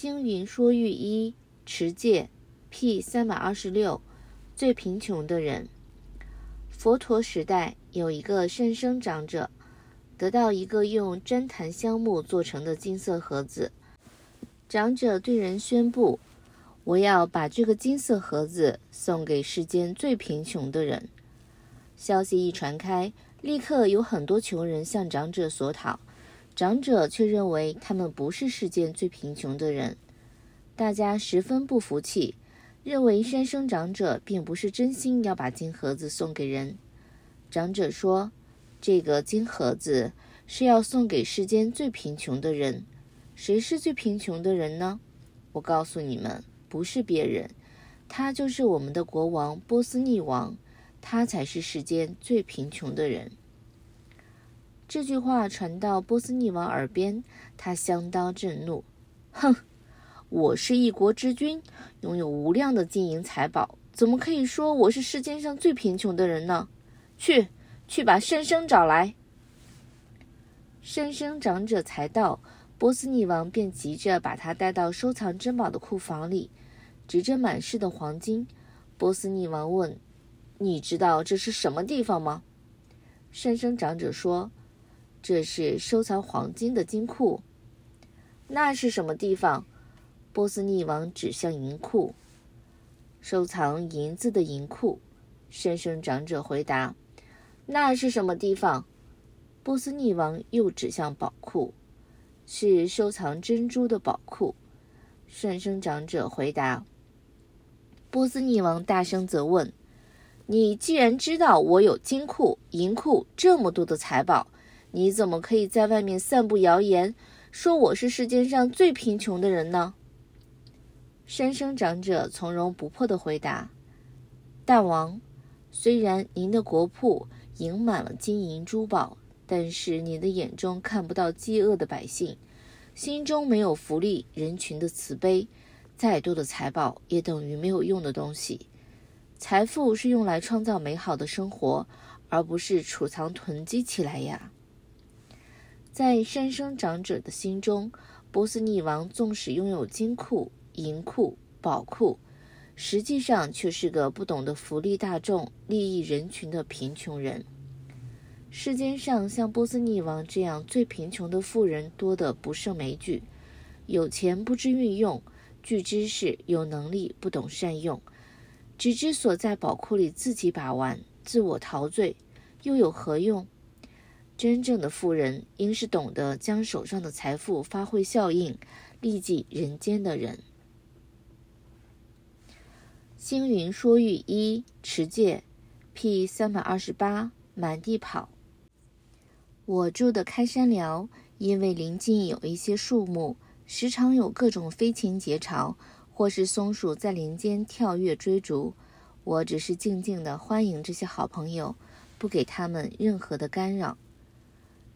星云说玉一持戒 P 三百二十六最贫穷的人。佛陀时代有一个善生长者，得到一个用旃檀香木做成的金色盒子。长者对人宣布：“我要把这个金色盒子送给世间最贫穷的人。”消息一传开，立刻有很多穷人向长者索讨。长者却认为他们不是世间最贫穷的人，大家十分不服气。认为山生长者并不是真心要把金盒子送给人。长者说：“这个金盒子是要送给世间最贫穷的人。谁是最贫穷的人呢？我告诉你们，不是别人，他就是我们的国王波斯匿王，他才是世间最贫穷的人。”这句话传到波斯匿王耳边，他相当震怒，哼。我是一国之君，拥有无量的金银财宝，怎么可以说我是世界上最贫穷的人呢？去，去把善生找来。善生长者才到，波斯匿王便急着把他带到收藏珍宝的库房里，指着满室的黄金。波斯匿王问：“你知道这是什么地方吗？”善生长者说：“这是收藏黄金的金库。”那是什么地方？波斯匿王指向银库，收藏银子的银库。善生长者回答：“那是什么地方？”波斯匿王又指向宝库，是收藏珍珠的宝库。善生长者回答：“波斯匿王大声责问：‘你既然知道我有金库、银库这么多的财宝，你怎么可以在外面散布谣言，说我是世界上最贫穷的人呢？’”山生长者从容不迫地回答：“大王，虽然您的国库盈满了金银珠宝，但是您的眼中看不到饥饿的百姓，心中没有福利人群的慈悲，再多的财宝也等于没有用的东西。财富是用来创造美好的生活，而不是储藏囤积起来呀。”在善生长者的心中，波斯匿王纵使拥有金库。银库、宝库，实际上却是个不懂得福利大众、利益人群的贫穷人。世间上像波斯匿王这样最贫穷的富人多得不胜枚举，有钱不知运用，具知识有能力不懂善用，只知锁在宝库里自己把玩，自我陶醉，又有何用？真正的富人应是懂得将手上的财富发挥效应，利济人间的人。星云说喻一持戒，P 三百二十八满地跑。我住的开山寮，因为邻近有一些树木，时常有各种飞禽结巢，或是松鼠在林间跳跃追逐。我只是静静地欢迎这些好朋友，不给他们任何的干扰。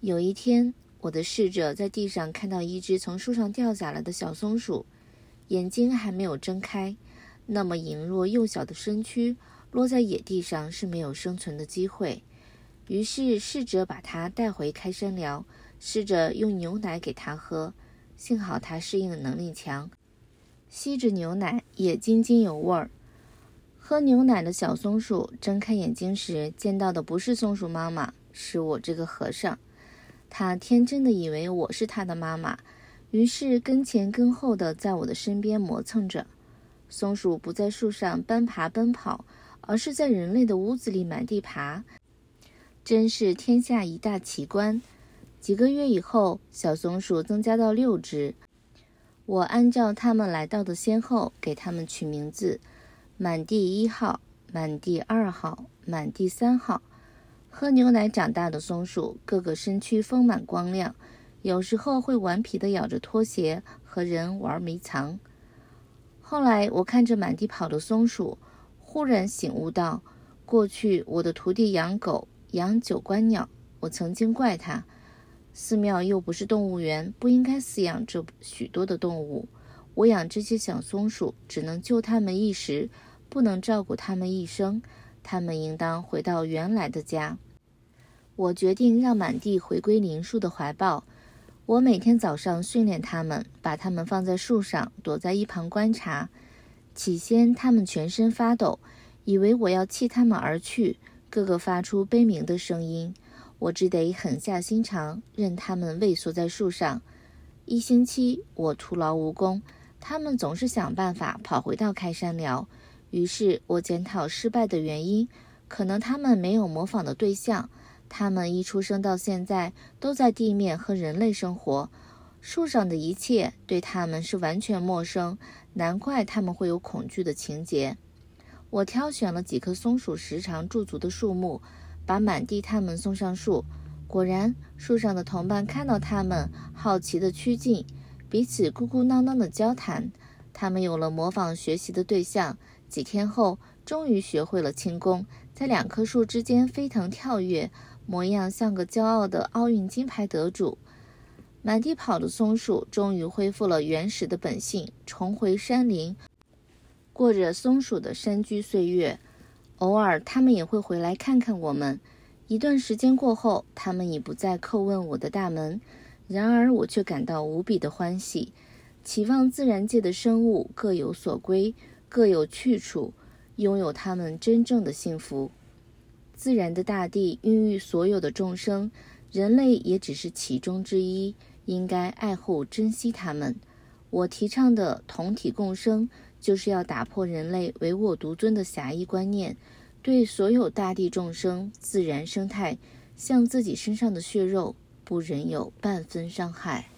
有一天，我的侍者在地上看到一只从树上掉下来的小松鼠，眼睛还没有睁开。那么羸弱幼小的身躯落在野地上是没有生存的机会，于是侍者把它带回开山寮，试着用牛奶给它喝。幸好它适应能力强，吸着牛奶也津津有味儿。喝牛奶的小松鼠睁开眼睛时，见到的不是松鼠妈妈，是我这个和尚。它天真的以为我是它的妈妈，于是跟前跟后的在我的身边磨蹭着。松鼠不在树上奔爬奔跑，而是在人类的屋子里满地爬，真是天下一大奇观。几个月以后，小松鼠增加到六只。我按照它们来到的先后，给它们取名字：满地一号、满地二号、满地三号。喝牛奶长大的松鼠，个个身躯丰满光亮，有时候会顽皮地咬着拖鞋和人玩迷藏。后来，我看着满地跑的松鼠，忽然醒悟到，过去我的徒弟养狗、养九官鸟，我曾经怪他，寺庙又不是动物园，不应该饲养这许多的动物。我养这些小松鼠，只能救它们一时，不能照顾它们一生。他们应当回到原来的家。我决定让满地回归林树的怀抱。我每天早上训练它们，把它们放在树上，躲在一旁观察。起先，它们全身发抖，以为我要弃它们而去，个个发出悲鸣的声音。我只得狠下心肠，任它们畏缩在树上。一星期，我徒劳无功，它们总是想办法跑回到开山寮。于是我检讨失败的原因，可能它们没有模仿的对象。它们一出生到现在都在地面和人类生活，树上的一切对它们是完全陌生，难怪它们会有恐惧的情节。我挑选了几棵松鼠时常驻足的树木，把满地它们送上树。果然，树上的同伴看到它们，好奇地趋近，彼此咕咕囔囔地交谈。它们有了模仿学习的对象，几天后，终于学会了轻功，在两棵树之间飞腾跳跃。模样像个骄傲的奥运金牌得主，满地跑的松鼠终于恢复了原始的本性，重回山林，过着松鼠的山居岁月。偶尔，它们也会回来看看我们。一段时间过后，它们已不再叩问我的大门，然而我却感到无比的欢喜，期望自然界的生物各有所归，各有去处，拥有他们真正的幸福。自然的大地孕育所有的众生，人类也只是其中之一，应该爱护珍惜它们。我提倡的同体共生，就是要打破人类唯我独尊的狭义观念，对所有大地众生、自然生态，像自己身上的血肉，不忍有半分伤害。